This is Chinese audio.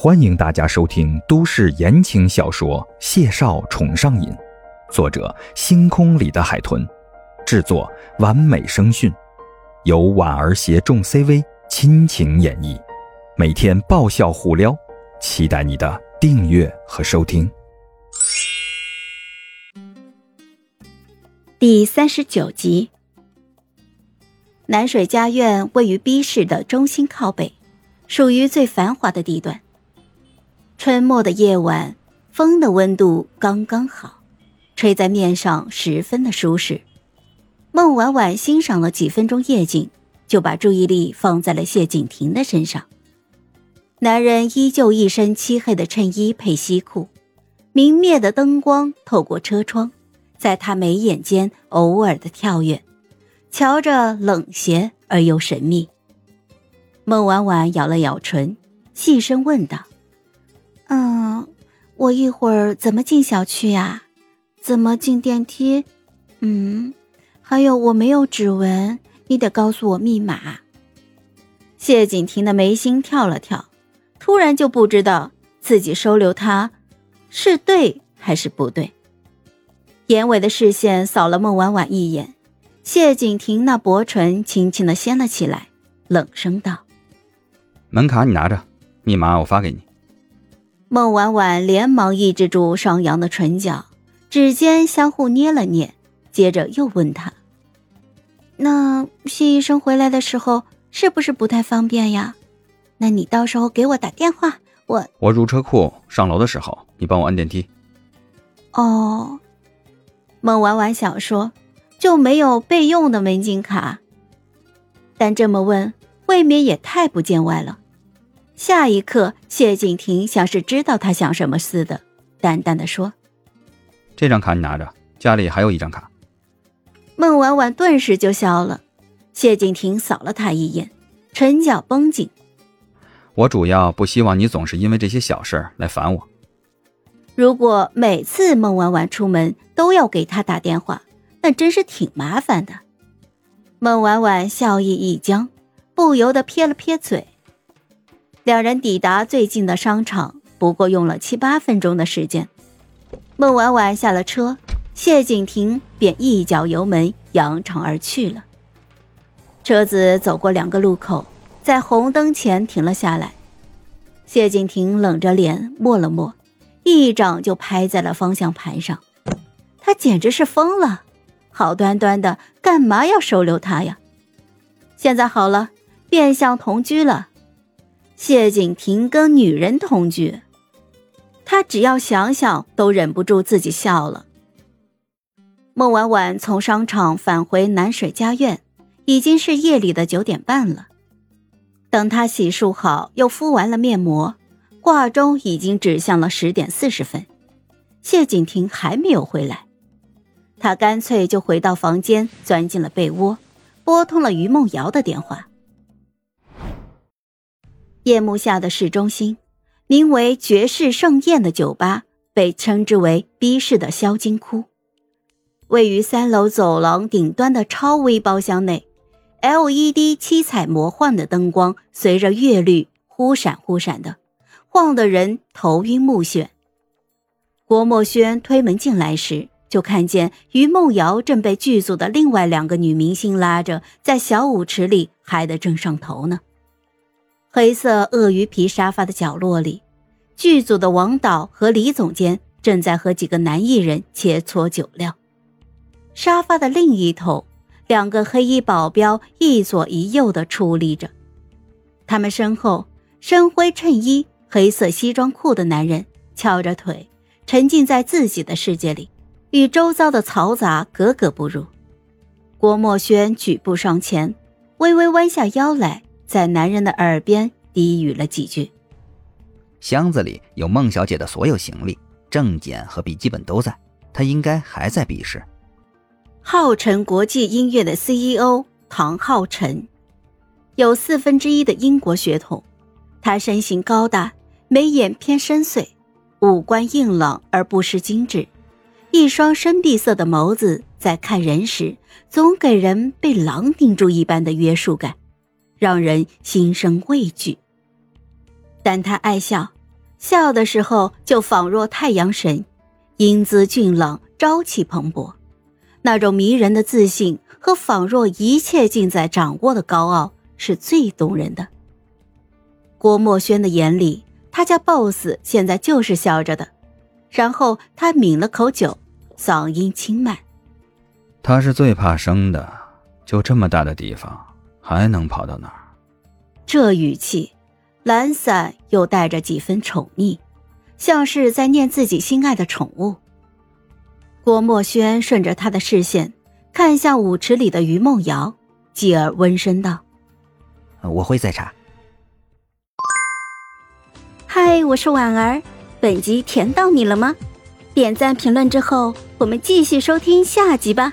欢迎大家收听都市言情小说《谢少宠上瘾》，作者：星空里的海豚，制作：完美声讯，由婉儿携众 CV 亲情演绎，每天爆笑互撩，期待你的订阅和收听。第三十九集，南水家苑位于 B 市的中心靠北，属于最繁华的地段。春末的夜晚，风的温度刚刚好，吹在面上十分的舒适。孟婉婉欣赏了几分钟夜景，就把注意力放在了谢景亭的身上。男人依旧一身漆黑的衬衣配西裤，明灭的灯光透过车窗，在他眉眼间偶尔的跳跃，瞧着冷邪而又神秘。孟婉婉咬了咬唇，细声问道。嗯，我一会儿怎么进小区呀？怎么进电梯？嗯，还有我没有指纹，你得告诉我密码。谢景亭的眉心跳了跳，突然就不知道自己收留他是对还是不对。严伟的视线扫了孟婉婉一眼，谢景亭那薄唇轻轻的掀了起来，冷声道：“门卡你拿着，密码我发给你。”孟婉婉连忙抑制住上扬的唇角，指尖相互捏了捏，接着又问他：“那谢医生回来的时候是不是不太方便呀？那你到时候给我打电话，我我入车库上楼的时候，你帮我按电梯。”哦，孟婉婉想说就没有备用的门禁卡，但这么问未免也太不见外了。下一刻，谢景亭像是知道他想什么似的，淡淡的说：“这张卡你拿着，家里还有一张卡。”孟婉婉顿时就笑了。谢景亭扫了他一眼，唇角绷紧：“我主要不希望你总是因为这些小事来烦我。如果每次孟婉婉出门都要给他打电话，那真是挺麻烦的。”孟婉婉笑意一僵，不由得撇了撇嘴。两人抵达最近的商场，不过用了七八分钟的时间。孟婉婉下了车，谢景亭便一脚油门扬长而去了。车子走过两个路口，在红灯前停了下来。谢景亭冷着脸默了默，一掌就拍在了方向盘上。他简直是疯了！好端端的，干嘛要收留他呀？现在好了，变相同居了。谢景亭跟女人同居，他只要想想都忍不住自己笑了。孟婉婉从商场返回南水家苑，已经是夜里的九点半了。等她洗漱好，又敷完了面膜，挂钟已经指向了十点四十分。谢景亭还没有回来，她干脆就回到房间，钻进了被窝，拨通了于梦瑶的电话。夜幕下的市中心，名为“绝世盛宴”的酒吧被称之为 “B 市的销金窟”。位于三楼走廊顶端的超微包厢内，LED 七彩魔幻的灯光随着乐律忽闪忽闪的，晃得人头晕目眩。郭墨轩推门进来时，就看见于梦瑶正被剧组的另外两个女明星拉着，在小舞池里嗨得正上头呢。黑色鳄鱼皮沙发的角落里，剧组的王导和李总监正在和几个男艺人切磋酒料。沙发的另一头，两个黑衣保镖一左一右的矗立着。他们身后，深灰衬衣、黑色西装裤的男人翘着腿，沉浸在自己的世界里，与周遭的嘈杂格格不入。郭墨轩举步上前，微微弯下腰来。在男人的耳边低语了几句。箱子里有孟小姐的所有行李、证件和笔记本都在，她应该还在 B 市。浩辰国际音乐的 CEO 唐浩辰，有四分之一的英国血统。他身形高大，眉眼偏深邃，五官硬朗而不失精致，一双深碧色的眸子在看人时，总给人被狼盯住一般的约束感。让人心生畏惧，但他爱笑，笑的时候就仿若太阳神，英姿俊朗，朝气蓬勃，那种迷人的自信和仿若一切尽在掌握的高傲是最动人的。郭墨轩的眼里，他家 boss 现在就是笑着的。然后他抿了口酒，嗓音轻慢：“他是最怕生的，就这么大的地方，还能跑到哪儿？”这语气，懒散又带着几分宠溺，像是在念自己心爱的宠物。郭墨轩顺着他的视线看向舞池里的于梦瑶，继而温声道：“我会再查。”嗨，我是婉儿。本集甜到你了吗？点赞评论之后，我们继续收听下集吧。